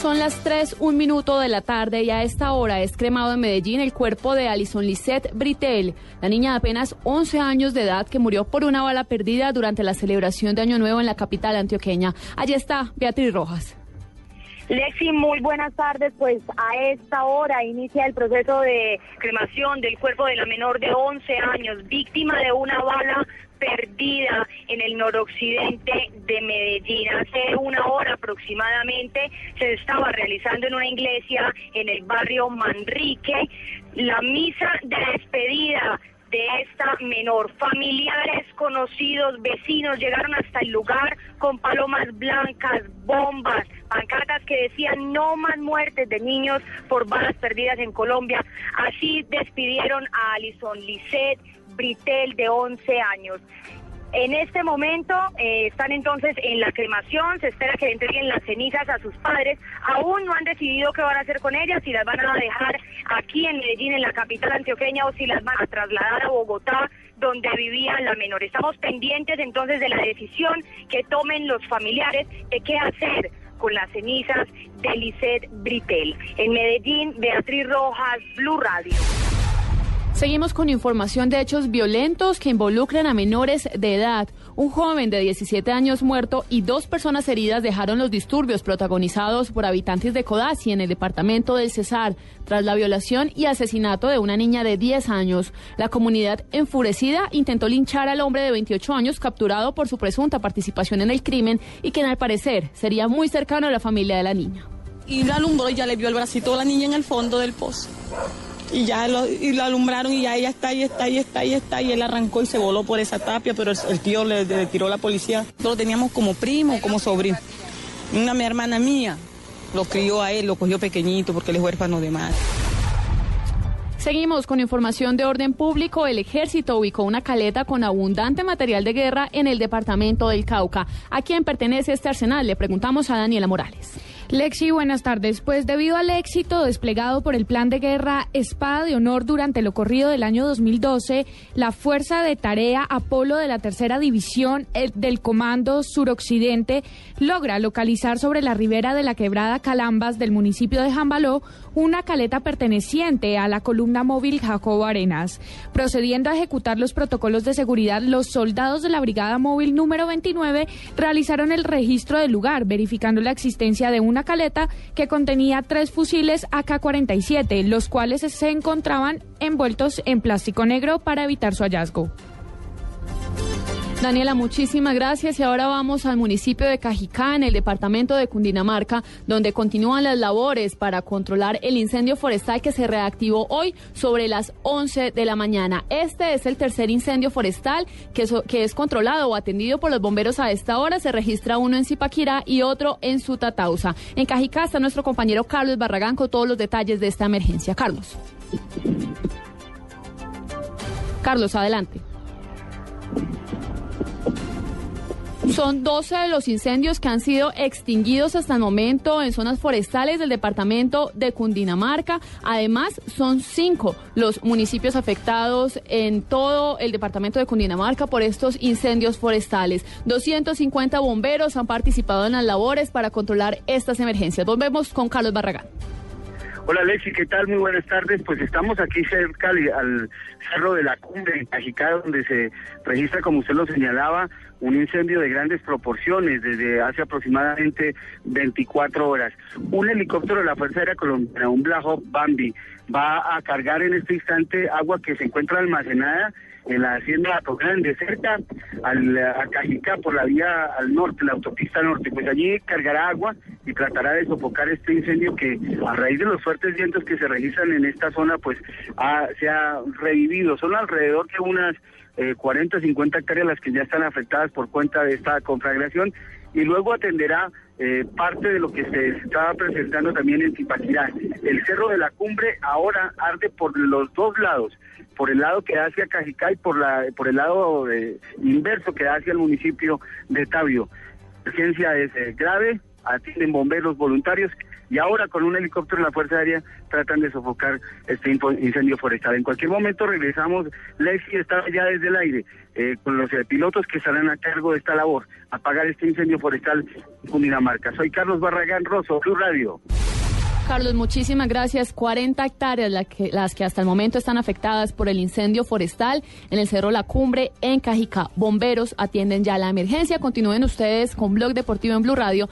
Son las 3, un minuto de la tarde y a esta hora es cremado en Medellín el cuerpo de Alison Lisette Britel, la niña de apenas 11 años de edad que murió por una bala perdida durante la celebración de Año Nuevo en la capital antioqueña. Allí está Beatriz Rojas. Lexi, muy buenas tardes. Pues a esta hora inicia el proceso de cremación del cuerpo de la menor de 11 años, víctima de una bala perdida en el noroccidente de Medellín. Hace una hora aproximadamente se estaba realizando en una iglesia en el barrio Manrique la misa de despedida de esta menor. Familiares, conocidos, vecinos llegaron hasta el lugar con palomas blancas, bombas, pancartas que decían no más muertes de niños por balas perdidas en Colombia. Así despidieron a Alison Lisset Britel de 11 años. En este momento eh, están entonces en la cremación, se espera que entreguen las cenizas a sus padres. Aún no han decidido qué van a hacer con ellas, si las van a dejar aquí en Medellín, en la capital antioqueña, o si las van a trasladar a Bogotá, donde vivía la menor. Estamos pendientes entonces de la decisión que tomen los familiares de qué hacer con las cenizas de Lisette Britel. En Medellín, Beatriz Rojas, Blue Radio. Seguimos con información de hechos violentos que involucran a menores de edad. Un joven de 17 años muerto y dos personas heridas dejaron los disturbios protagonizados por habitantes de Codazzi en el departamento del Cesar tras la violación y asesinato de una niña de 10 años. La comunidad enfurecida intentó linchar al hombre de 28 años capturado por su presunta participación en el crimen y quien al parecer sería muy cercano a la familia de la niña. Y la alumbró y ya le vio el bracito a la niña en el fondo del pozo y ya lo, alumbraron y ya ella está, y está, y está, y está, y él arrancó y se voló por esa tapia, pero el, tío le, tiró la policía. Lo teníamos como primo, como sobrino. Una hermana mía lo crió a él, lo cogió pequeñito porque él es huérfano de madre. Seguimos con información de orden público. El ejército ubicó una caleta con abundante material de guerra en el departamento del Cauca. ¿A quién pertenece este arsenal? Le preguntamos a Daniela Morales. Lexi, buenas tardes. Pues debido al éxito desplegado por el plan de guerra Espada de Honor durante lo corrido del año 2012, la Fuerza de Tarea Apolo de la Tercera División del Comando Suroccidente logra localizar sobre la ribera de la quebrada Calambas del municipio de Jambaló una caleta perteneciente a la columna móvil Jacobo Arenas. Procediendo a ejecutar los protocolos de seguridad, los soldados de la Brigada Móvil número 29 realizaron el registro del lugar, verificando la existencia de una caleta que contenía tres fusiles AK-47, los cuales se encontraban envueltos en plástico negro para evitar su hallazgo. Daniela, muchísimas gracias. Y ahora vamos al municipio de Cajicá, en el departamento de Cundinamarca, donde continúan las labores para controlar el incendio forestal que se reactivó hoy sobre las 11 de la mañana. Este es el tercer incendio forestal que, es controlado o atendido por los bomberos a esta hora. Se registra uno en Zipaquirá y otro en Sutatausa. En Cajicá está nuestro compañero Carlos Barragán con todos los detalles de esta emergencia. Carlos. Carlos, adelante. Son 12 de los incendios que han sido extinguidos hasta el momento en zonas forestales del departamento de Cundinamarca. Además, son cinco los municipios afectados en todo el departamento de Cundinamarca por estos incendios forestales. 250 bomberos han participado en las labores para controlar estas emergencias. Volvemos con Carlos Barragán. Hola Alexi, ¿qué tal? Muy buenas tardes. Pues estamos aquí cerca al Cerro de la Cumbre, en Cajicá, donde se registra, como usted lo señalaba, un incendio de grandes proporciones desde hace aproximadamente 24 horas. Un helicóptero de la Fuerza Aérea Colombiana, un Black Bambi, va a cargar en este instante agua que se encuentra almacenada en la hacienda Ato Grande, cerca al, a Cajicá, por la vía al norte, la autopista norte. Pues allí cargará agua y tratará de sofocar este incendio que a raíz de los fuertes vientos que se registran en esta zona, pues se ha revivido. Son alrededor de unas eh, 40, 50 hectáreas las que ya están afectadas por cuenta de esta conflagración y luego atenderá eh, parte de lo que se estaba presentando también en Zipaquirá. El Cerro de la Cumbre ahora arde por los dos lados, por el lado que da hacia Cajicá y por, la, por el lado eh, inverso que da hacia el municipio de Tabio. La emergencia es eh, grave, atienden bomberos voluntarios y ahora con un helicóptero de la Fuerza Aérea tratan de sofocar este incendio forestal. En cualquier momento regresamos, Lexi está ya desde el aire eh, con los eh, pilotos que estarán a cargo de esta labor, apagar este incendio forestal en Cundinamarca. Soy Carlos Barragán Rosso, Blue Radio. Carlos, muchísimas gracias. 40 hectáreas las que, hasta el momento están afectadas por el incendio forestal en el Cerro La Cumbre, en Cajicá. Bomberos atienden ya la emergencia. Continúen ustedes con Blog Deportivo en Blue Radio.